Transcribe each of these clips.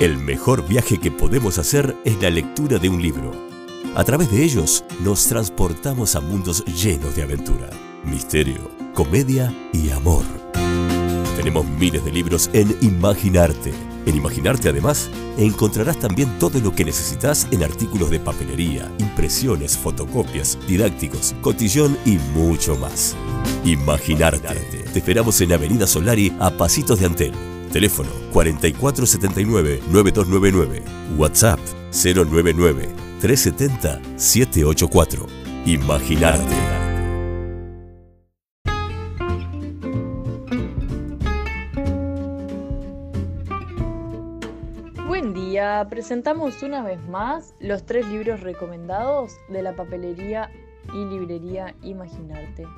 El mejor viaje que podemos hacer es la lectura de un libro. A través de ellos nos transportamos a mundos llenos de aventura, misterio, comedia y amor. Tenemos miles de libros en Imaginarte. En Imaginarte además encontrarás también todo lo que necesitas en artículos de papelería, impresiones, fotocopias, didácticos, cotillón y mucho más. Imaginarte. Te esperamos en Avenida Solari a Pasitos de Antel. Teléfono 4479-9299. WhatsApp 099-370-784. Imaginarte. Buen día, presentamos una vez más los tres libros recomendados de la papelería y librería Imaginarte.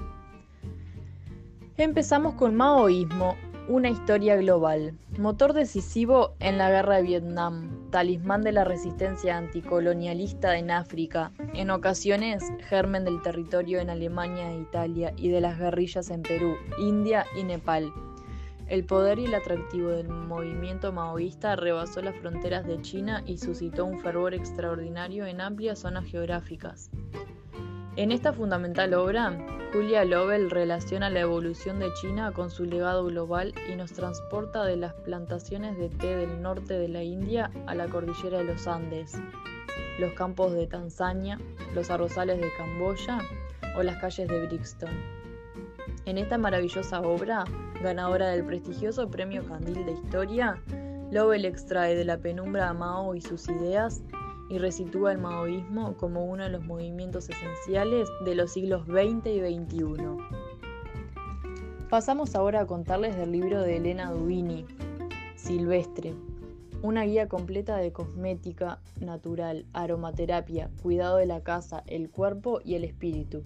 Empezamos con Maoísmo, una historia global, motor decisivo en la guerra de Vietnam, talismán de la resistencia anticolonialista en África, en ocasiones germen del territorio en Alemania e Italia y de las guerrillas en Perú, India y Nepal. El poder y el atractivo del movimiento maoísta rebasó las fronteras de China y suscitó un fervor extraordinario en amplias zonas geográficas. En esta fundamental obra, Julia Lovell relaciona la evolución de China con su legado global y nos transporta de las plantaciones de té del norte de la India a la cordillera de los Andes, los campos de Tanzania, los arrozales de Camboya o las calles de Brixton. En esta maravillosa obra, ganadora del prestigioso Premio Candil de Historia, Lovell extrae de la penumbra a Mao y sus ideas y resitúa el maoísmo como uno de los movimientos esenciales de los siglos XX y XXI. Pasamos ahora a contarles del libro de Elena Dubini, Silvestre, una guía completa de cosmética natural, aromaterapia, cuidado de la casa, el cuerpo y el espíritu.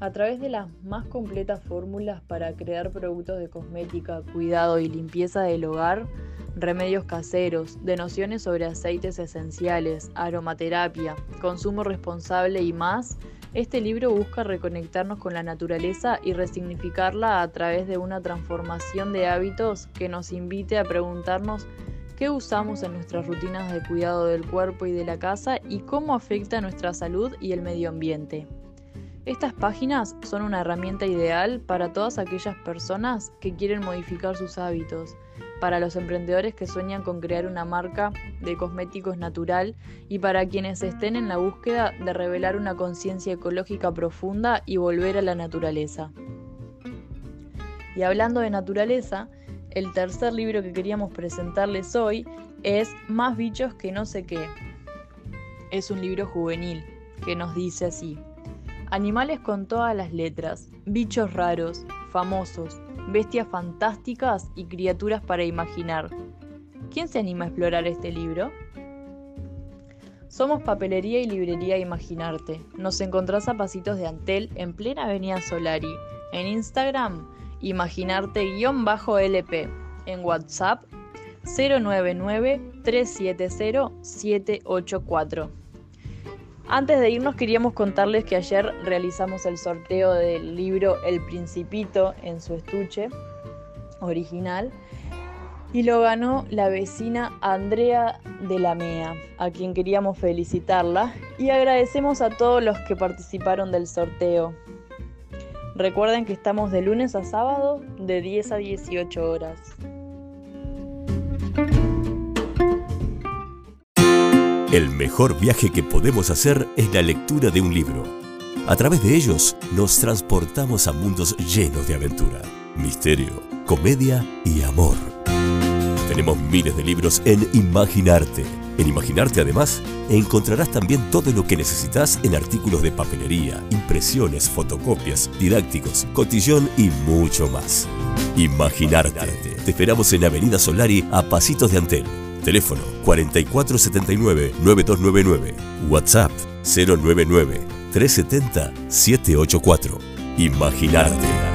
A través de las más completas fórmulas para crear productos de cosmética, cuidado y limpieza del hogar, remedios caseros, de nociones sobre aceites esenciales, aromaterapia, consumo responsable y más, este libro busca reconectarnos con la naturaleza y resignificarla a través de una transformación de hábitos que nos invite a preguntarnos qué usamos en nuestras rutinas de cuidado del cuerpo y de la casa y cómo afecta nuestra salud y el medio ambiente. Estas páginas son una herramienta ideal para todas aquellas personas que quieren modificar sus hábitos, para los emprendedores que sueñan con crear una marca de cosméticos natural y para quienes estén en la búsqueda de revelar una conciencia ecológica profunda y volver a la naturaleza. Y hablando de naturaleza, el tercer libro que queríamos presentarles hoy es Más bichos que no sé qué. Es un libro juvenil que nos dice así. Animales con todas las letras, bichos raros, famosos, bestias fantásticas y criaturas para imaginar. ¿Quién se anima a explorar este libro? Somos Papelería y Librería Imaginarte. Nos encontrás a pasitos de Antel en plena Avenida Solari. En Instagram, imaginarte-lp. En WhatsApp, 099-370-784. Antes de irnos queríamos contarles que ayer realizamos el sorteo del libro El Principito en su estuche original y lo ganó la vecina Andrea de la Mea, a quien queríamos felicitarla y agradecemos a todos los que participaron del sorteo. Recuerden que estamos de lunes a sábado de 10 a 18 horas. El mejor viaje que podemos hacer es la lectura de un libro. A través de ellos nos transportamos a mundos llenos de aventura, misterio, comedia y amor. Tenemos miles de libros en Imaginarte. En Imaginarte además encontrarás también todo lo que necesitas en artículos de papelería, impresiones, fotocopias, didácticos, cotillón y mucho más. Imaginarte. Te esperamos en Avenida Solari a Pasitos de Antel. Teléfono 4479-9299. WhatsApp 099-370-784. Imaginarte.